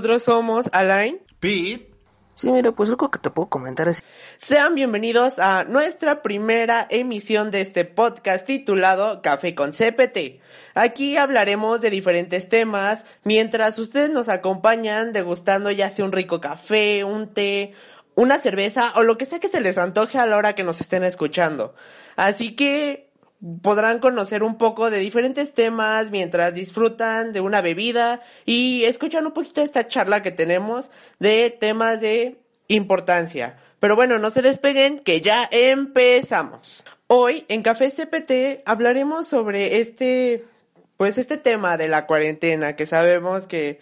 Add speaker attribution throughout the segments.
Speaker 1: nosotros somos Alain.
Speaker 2: Pete.
Speaker 3: Sí, mira, pues algo que te puedo comentar es...
Speaker 1: Sean bienvenidos a nuestra primera emisión de este podcast titulado Café con CPT. Aquí hablaremos de diferentes temas mientras ustedes nos acompañan degustando ya sea un rico café, un té, una cerveza o lo que sea que se les antoje a la hora que nos estén escuchando. Así que podrán conocer un poco de diferentes temas mientras disfrutan de una bebida y escuchan un poquito esta charla que tenemos de temas de importancia. Pero bueno, no se despeguen que ya empezamos. Hoy en Café CPT hablaremos sobre este, pues este tema de la cuarentena que sabemos que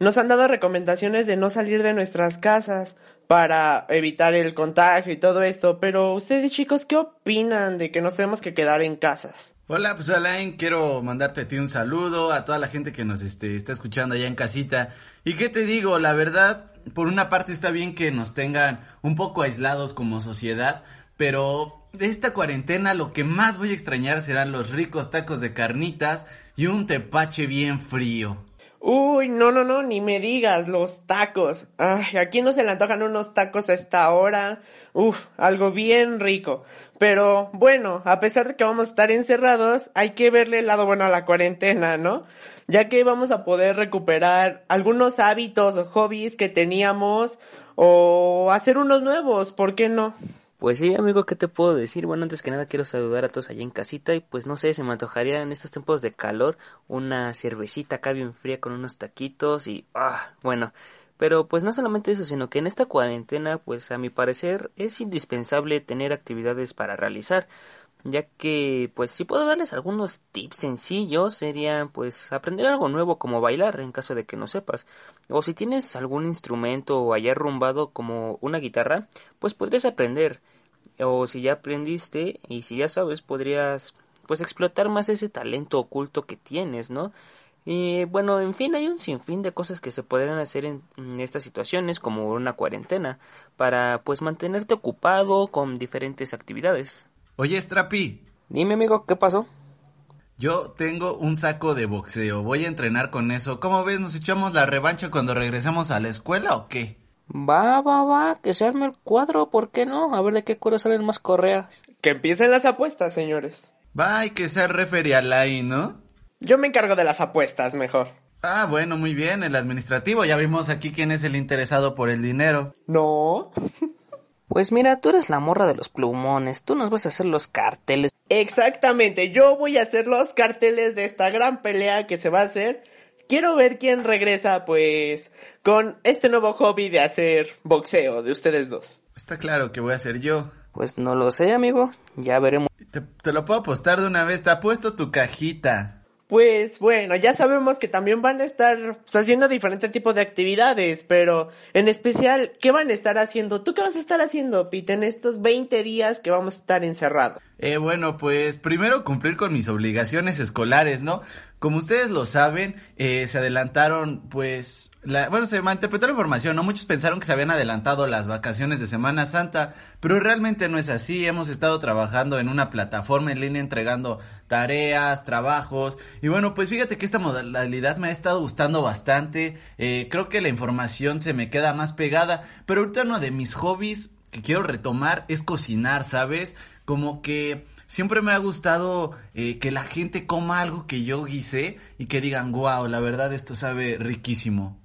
Speaker 1: nos han dado recomendaciones de no salir de nuestras casas para evitar el contagio y todo esto, pero ustedes chicos, ¿qué opinan de que nos tenemos que quedar en casas?
Speaker 2: Hola, pues Alain, quiero mandarte a ti un saludo, a toda la gente que nos este, está escuchando allá en casita. ¿Y qué te digo? La verdad, por una parte está bien que nos tengan un poco aislados como sociedad, pero de esta cuarentena lo que más voy a extrañar serán los ricos tacos de carnitas y un tepache bien frío.
Speaker 1: Uy, no, no, no, ni me digas, los tacos. Ay, aquí no se le antojan unos tacos a esta hora. Uf, algo bien rico. Pero bueno, a pesar de que vamos a estar encerrados, hay que verle el lado bueno a la cuarentena, ¿no? Ya que vamos a poder recuperar algunos hábitos o hobbies que teníamos o hacer unos nuevos, ¿por qué no?
Speaker 3: Pues sí, amigo, ¿qué te puedo decir? Bueno, antes que nada quiero saludar a todos allá en casita y pues no sé, se me antojaría en estos tiempos de calor una cervecita acá bien fría con unos taquitos y ah, bueno, pero pues no solamente eso, sino que en esta cuarentena pues a mi parecer es indispensable tener actividades para realizar, ya que pues si puedo darles algunos tips sencillos serían pues aprender algo nuevo como bailar en caso de que no sepas. O si tienes algún instrumento o allá rumbado como una guitarra pues podrías aprender. O si ya aprendiste y si ya sabes podrías pues explotar más ese talento oculto que tienes no y bueno, en fin, hay un sinfín de cosas que se podrían hacer en, en, estas situaciones, como una cuarentena, para pues mantenerte ocupado con diferentes actividades.
Speaker 2: Oye, Strapi.
Speaker 3: Dime, amigo, ¿qué pasó?
Speaker 2: Yo tengo un saco de boxeo, voy a entrenar con eso. ¿Cómo ves? ¿Nos echamos la revancha cuando regresemos a la escuela o qué?
Speaker 3: Va, va, va, que se arme el cuadro, ¿por qué no? A ver de qué cuero salen más correas.
Speaker 1: Que empiecen las apuestas, señores.
Speaker 2: Va, y que sea referee ¿no?
Speaker 1: Yo me encargo de las apuestas, mejor.
Speaker 2: Ah, bueno, muy bien, el administrativo. Ya vimos aquí quién es el interesado por el dinero.
Speaker 1: No.
Speaker 3: Pues mira, tú eres la morra de los plumones, tú nos vas a hacer los carteles.
Speaker 1: Exactamente, yo voy a hacer los carteles de esta gran pelea que se va a hacer. Quiero ver quién regresa, pues, con este nuevo hobby de hacer boxeo de ustedes dos.
Speaker 2: Está claro que voy a ser yo.
Speaker 3: Pues no lo sé, amigo. Ya veremos.
Speaker 2: Te, te lo puedo apostar de una vez. Te apuesto tu cajita.
Speaker 1: Pues bueno, ya sabemos que también van a estar pues, haciendo diferentes tipos de actividades, pero en especial, ¿qué van a estar haciendo? ¿Tú qué vas a estar haciendo, Pete, en estos 20 días que vamos a estar encerrados?
Speaker 2: Eh, bueno, pues primero cumplir con mis obligaciones escolares, ¿no? Como ustedes lo saben, eh, se adelantaron, pues, la, bueno, se malinterpretó la información, ¿no? Muchos pensaron que se habían adelantado las vacaciones de Semana Santa, pero realmente no es así. Hemos estado trabajando en una plataforma en línea entregando tareas, trabajos, y bueno, pues fíjate que esta modalidad me ha estado gustando bastante. Eh, creo que la información se me queda más pegada, pero ahorita uno de mis hobbies que quiero retomar es cocinar, ¿sabes? Como que siempre me ha gustado eh, que la gente coma algo que yo guisé y que digan, wow, la verdad esto sabe riquísimo.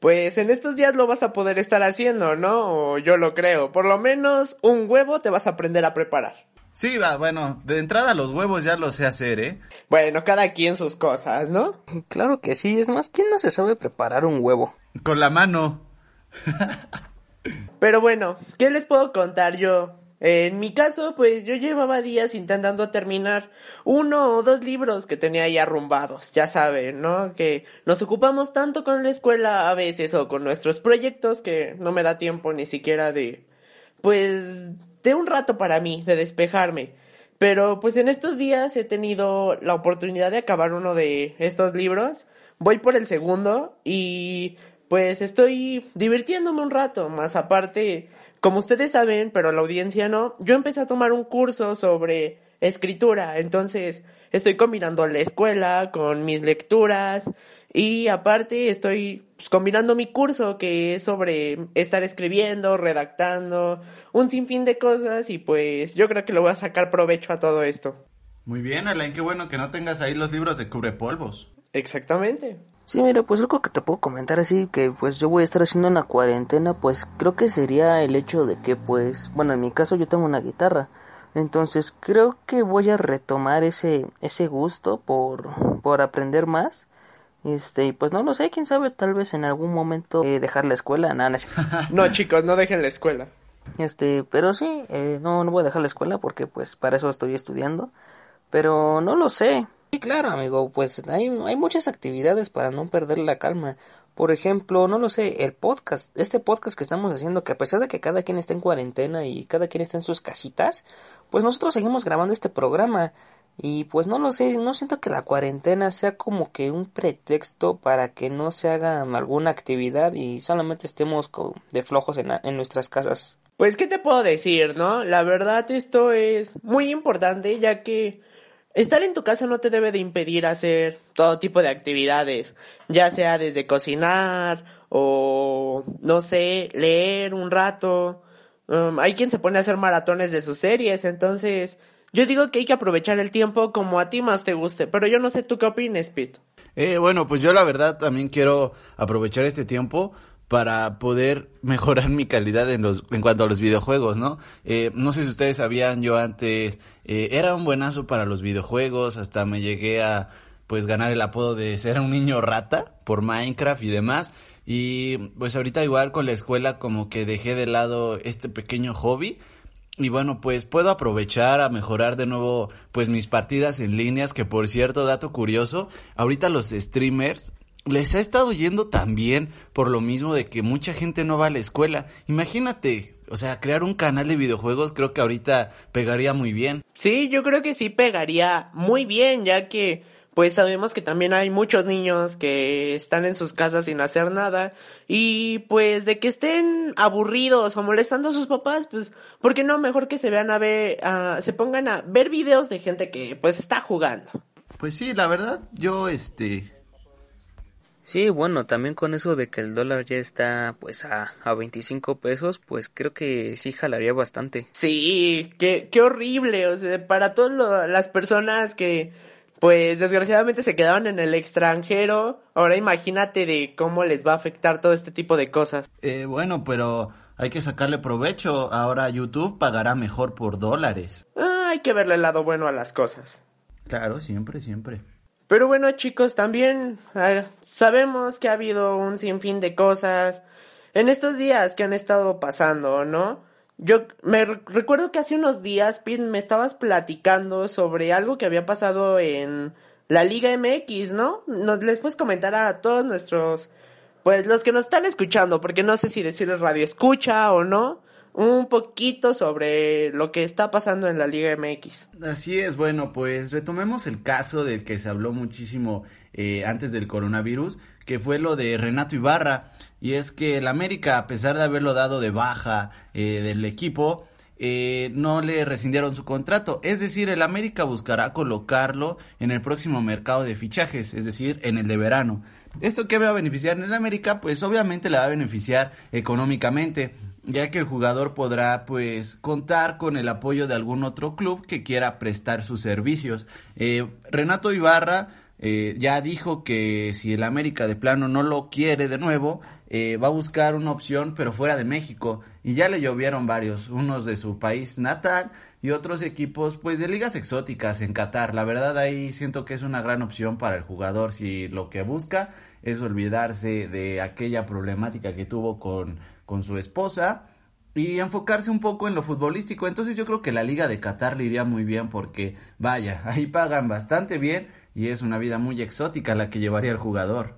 Speaker 1: Pues en estos días lo vas a poder estar haciendo, ¿no? O yo lo creo. Por lo menos un huevo te vas a aprender a preparar.
Speaker 2: Sí, va, bueno, de entrada los huevos ya los sé hacer, ¿eh?
Speaker 1: Bueno, cada quien sus cosas, ¿no?
Speaker 3: Claro que sí, es más, ¿quién no se sabe preparar un huevo?
Speaker 2: Con la mano.
Speaker 1: Pero bueno, ¿qué les puedo contar yo? En mi caso, pues yo llevaba días intentando terminar uno o dos libros que tenía ahí arrumbados, ya saben, ¿no? Que nos ocupamos tanto con la escuela a veces o con nuestros proyectos que no me da tiempo ni siquiera de, pues, de un rato para mí, de despejarme. Pero pues en estos días he tenido la oportunidad de acabar uno de estos libros. Voy por el segundo y pues estoy divirtiéndome un rato, más aparte como ustedes saben, pero la audiencia no, yo empecé a tomar un curso sobre escritura, entonces estoy combinando la escuela con mis lecturas y aparte estoy pues, combinando mi curso que es sobre estar escribiendo, redactando, un sinfín de cosas y pues yo creo que lo voy a sacar provecho a todo esto.
Speaker 2: Muy bien, Alain, qué bueno que no tengas ahí los libros de cubrepolvos.
Speaker 1: Exactamente.
Speaker 3: Sí, mira, pues algo que te puedo comentar así, que pues yo voy a estar haciendo una cuarentena, pues creo que sería el hecho de que pues, bueno, en mi caso yo tengo una guitarra, entonces creo que voy a retomar ese, ese gusto por, por aprender más. Este, y pues no lo sé, quién sabe, tal vez en algún momento eh, dejar la escuela, nada,
Speaker 1: no, chicos, no dejen la escuela.
Speaker 3: Este, pero sí, eh, no, no voy a dejar la escuela porque pues para eso estoy estudiando, pero no lo sé. Sí, claro, amigo, pues hay, hay muchas actividades para no perder la calma. Por ejemplo, no lo sé, el podcast, este podcast que estamos haciendo, que a pesar de que cada quien está en cuarentena y cada quien está en sus casitas, pues nosotros seguimos grabando este programa. Y pues no lo sé, no siento que la cuarentena sea como que un pretexto para que no se haga alguna actividad y solamente estemos de flojos en, en nuestras casas.
Speaker 1: Pues, ¿qué te puedo decir, no? La verdad, esto es muy importante ya que Estar en tu casa no te debe de impedir hacer todo tipo de actividades, ya sea desde cocinar o, no sé, leer un rato. Um, hay quien se pone a hacer maratones de sus series, entonces yo digo que hay que aprovechar el tiempo como a ti más te guste, pero yo no sé tú qué opinas, Pete.
Speaker 2: Eh, bueno, pues yo la verdad también quiero aprovechar este tiempo para poder mejorar mi calidad en los en cuanto a los videojuegos, ¿no? Eh, no sé si ustedes sabían, yo antes eh, era un buenazo para los videojuegos, hasta me llegué a pues ganar el apodo de ser un niño rata por Minecraft y demás. Y pues ahorita igual con la escuela como que dejé de lado este pequeño hobby. Y bueno, pues puedo aprovechar a mejorar de nuevo pues mis partidas en líneas, que por cierto, dato curioso, ahorita los streamers les ha estado yendo tan bien por lo mismo de que mucha gente no va a la escuela. Imagínate, o sea, crear un canal de videojuegos creo que ahorita pegaría muy bien.
Speaker 1: Sí, yo creo que sí pegaría muy bien, ya que pues sabemos que también hay muchos niños que están en sus casas sin hacer nada y pues de que estén aburridos o molestando a sus papás, pues ¿por qué no mejor que se vean a ver, se pongan a ver videos de gente que pues está jugando?
Speaker 2: Pues sí, la verdad, yo este
Speaker 3: Sí, bueno, también con eso de que el dólar ya está pues a, a 25 pesos, pues creo que sí jalaría bastante.
Speaker 1: Sí, qué, qué horrible, o sea, para todas las personas que pues desgraciadamente se quedaban en el extranjero, ahora imagínate de cómo les va a afectar todo este tipo de cosas.
Speaker 2: Eh, bueno, pero hay que sacarle provecho, ahora YouTube pagará mejor por dólares.
Speaker 1: Ah, hay que verle el lado bueno a las cosas.
Speaker 2: Claro, siempre, siempre.
Speaker 1: Pero bueno chicos, también sabemos que ha habido un sinfín de cosas en estos días que han estado pasando, ¿no? Yo me recuerdo que hace unos días, Pin, me estabas platicando sobre algo que había pasado en la Liga MX, ¿no? Nos les puedes comentar a todos nuestros, pues los que nos están escuchando, porque no sé si decirles radio escucha o no, un poquito sobre lo que está pasando en la Liga MX.
Speaker 2: Así es, bueno, pues retomemos el caso del que se habló muchísimo eh, antes del coronavirus, que fue lo de Renato Ibarra, y es que el América, a pesar de haberlo dado de baja eh, del equipo, eh, no le rescindieron su contrato. Es decir, el América buscará colocarlo en el próximo mercado de fichajes, es decir, en el de verano. ¿Esto qué va a beneficiar en el América? Pues obviamente le va a beneficiar económicamente ya que el jugador podrá pues contar con el apoyo de algún otro club que quiera prestar sus servicios. Eh, Renato Ibarra eh, ya dijo que si el América de plano no lo quiere de nuevo, eh, va a buscar una opción, pero fuera de México. Y ya le llovieron varios, unos de su país natal y otros equipos, pues de ligas exóticas en Qatar. La verdad ahí siento que es una gran opción para el jugador si lo que busca es olvidarse de aquella problemática que tuvo con, con su esposa y enfocarse un poco en lo futbolístico. Entonces yo creo que la liga de Qatar le iría muy bien porque, vaya, ahí pagan bastante bien y es una vida muy exótica la que llevaría el jugador.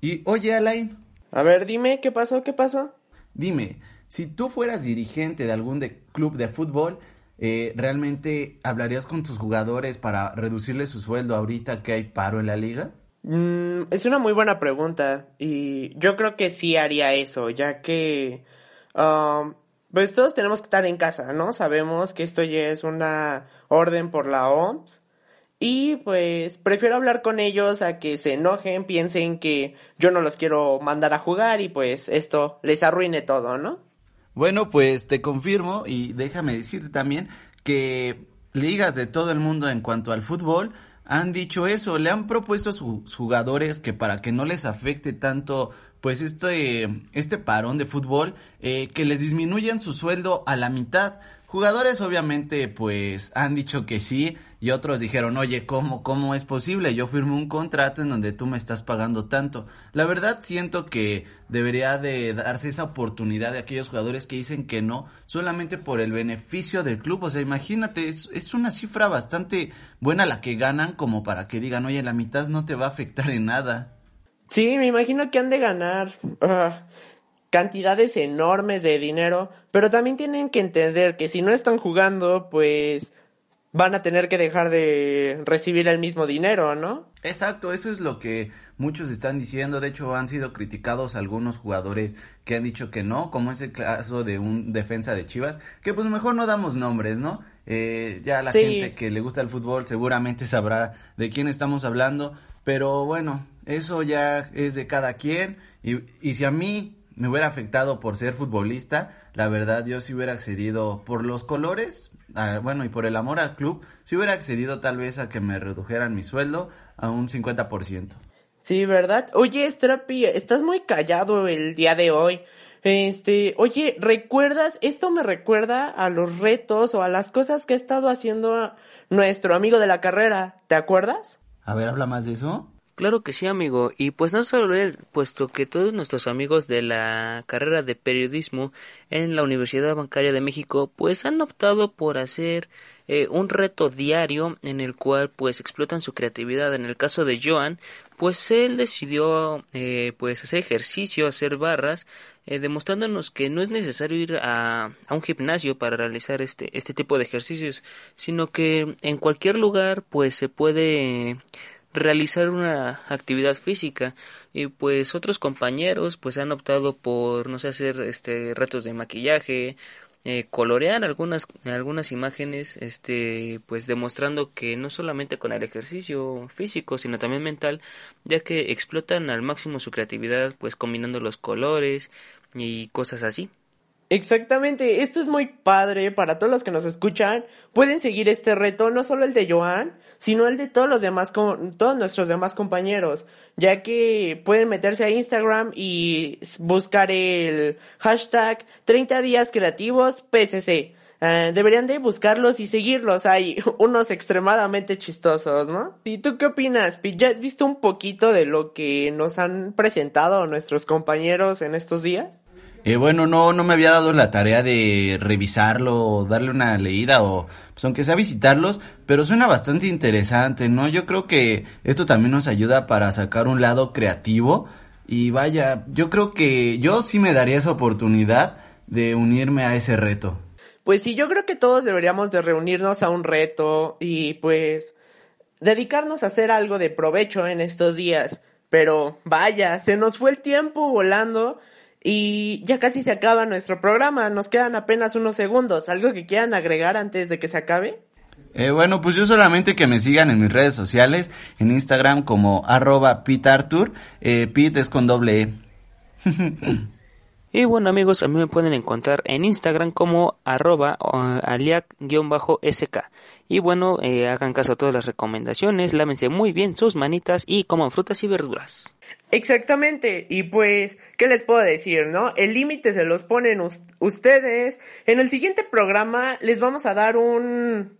Speaker 2: Y oye, Alain.
Speaker 1: A ver, dime, ¿qué pasó? ¿Qué pasó?
Speaker 2: Dime, si tú fueras dirigente de algún club de fútbol, eh, ¿realmente hablarías con tus jugadores para reducirle su sueldo ahorita que hay paro en la liga?
Speaker 1: Mm, es una muy buena pregunta y yo creo que sí haría eso, ya que um, pues todos tenemos que estar en casa, ¿no? Sabemos que esto ya es una orden por la OMS y pues prefiero hablar con ellos a que se enojen, piensen que yo no los quiero mandar a jugar y pues esto les arruine todo, ¿no?
Speaker 2: Bueno, pues te confirmo y déjame decirte también que ligas de todo el mundo en cuanto al fútbol han dicho eso, le han propuesto a sus jugadores que para que no les afecte tanto pues este, este parón de fútbol, eh, que les disminuyan su sueldo a la mitad. Jugadores obviamente pues han dicho que sí y otros dijeron, oye, ¿cómo, ¿cómo es posible? Yo firmé un contrato en donde tú me estás pagando tanto. La verdad siento que debería de darse esa oportunidad de aquellos jugadores que dicen que no, solamente por el beneficio del club. O sea, imagínate, es, es una cifra bastante buena la que ganan como para que digan, oye, la mitad no te va a afectar en nada.
Speaker 1: Sí, me imagino que han de ganar. Ah, cantidades enormes de dinero, pero también tienen que entender que si no están jugando, pues van a tener que dejar de recibir el mismo dinero, ¿no?
Speaker 2: Exacto, eso es lo que muchos están diciendo. De hecho, han sido criticados algunos jugadores que han dicho que no, como es el caso de un defensa de Chivas, que pues mejor no damos nombres, ¿no? Eh, ya la gente que le gusta el fútbol seguramente sabrá de quién estamos hablando, pero bueno, eso ya es de cada quien. Y, y si a mí me hubiera afectado por ser futbolista, la verdad yo sí hubiera accedido por los colores, bueno, y por el amor al club, sí hubiera accedido tal vez a que me redujeran mi sueldo a un 50%.
Speaker 1: Sí, ¿verdad? Oye, Strapi, estás muy callado el día de hoy. Este, oye, ¿recuerdas? Esto me recuerda a los retos o a las cosas que ha estado haciendo nuestro amigo de la carrera. ¿Te acuerdas?
Speaker 2: A ver, habla más de eso.
Speaker 3: Claro que sí, amigo. Y pues no solo él, puesto que todos nuestros amigos de la carrera de periodismo en la Universidad Bancaria de México, pues han optado por hacer eh, un reto diario en el cual pues explotan su creatividad. En el caso de Joan, pues él decidió eh, pues hacer ejercicio, hacer barras, eh, demostrándonos que no es necesario ir a, a, un gimnasio para realizar este, este tipo de ejercicios, sino que en cualquier lugar pues se puede realizar una actividad física. Y pues otros compañeros pues han optado por no sé hacer este retos de maquillaje eh, colorear algunas algunas imágenes este pues demostrando que no solamente con el ejercicio físico sino también mental ya que explotan al máximo su creatividad pues combinando los colores y cosas así
Speaker 1: Exactamente, esto es muy padre para todos los que nos escuchan. Pueden seguir este reto, no solo el de Joan, sino el de todos los demás, todos nuestros demás compañeros, ya que pueden meterse a Instagram y buscar el hashtag 30 días creativos PSC. Eh, deberían de buscarlos y seguirlos. Hay unos extremadamente chistosos, ¿no? ¿Y tú qué opinas? ¿Ya has visto un poquito de lo que nos han presentado nuestros compañeros en estos días?
Speaker 2: Eh, bueno, no, no me había dado la tarea de revisarlo darle una leída o, pues aunque sea visitarlos, pero suena bastante interesante, ¿no? Yo creo que esto también nos ayuda para sacar un lado creativo y vaya, yo creo que yo sí me daría esa oportunidad de unirme a ese reto.
Speaker 1: Pues sí, yo creo que todos deberíamos de reunirnos a un reto y pues dedicarnos a hacer algo de provecho en estos días. Pero vaya, se nos fue el tiempo volando. Y ya casi se acaba nuestro programa, nos quedan apenas unos segundos. ¿Algo que quieran agregar antes de que se acabe?
Speaker 2: Eh, bueno, pues yo solamente que me sigan en mis redes sociales, en Instagram como arroba pitartur, eh, pit es con doble E.
Speaker 3: y bueno amigos, a mí me pueden encontrar en Instagram como arroba aliac-sk. Y bueno, eh, hagan caso a todas las recomendaciones, lávense muy bien sus manitas y coman frutas y verduras.
Speaker 1: Exactamente, y pues, ¿qué les puedo decir, no? El límite se los ponen ustedes. En el siguiente programa les vamos a dar un,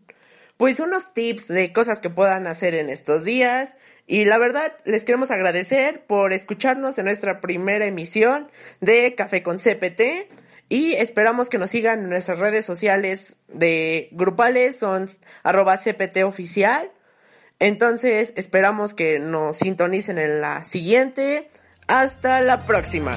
Speaker 1: pues unos tips de cosas que puedan hacer en estos días. Y la verdad, les queremos agradecer por escucharnos en nuestra primera emisión de Café con CPT. Y esperamos que nos sigan en nuestras redes sociales de grupales, son arroba CPT oficial. Entonces, esperamos que nos sintonicen en la siguiente. Hasta la próxima.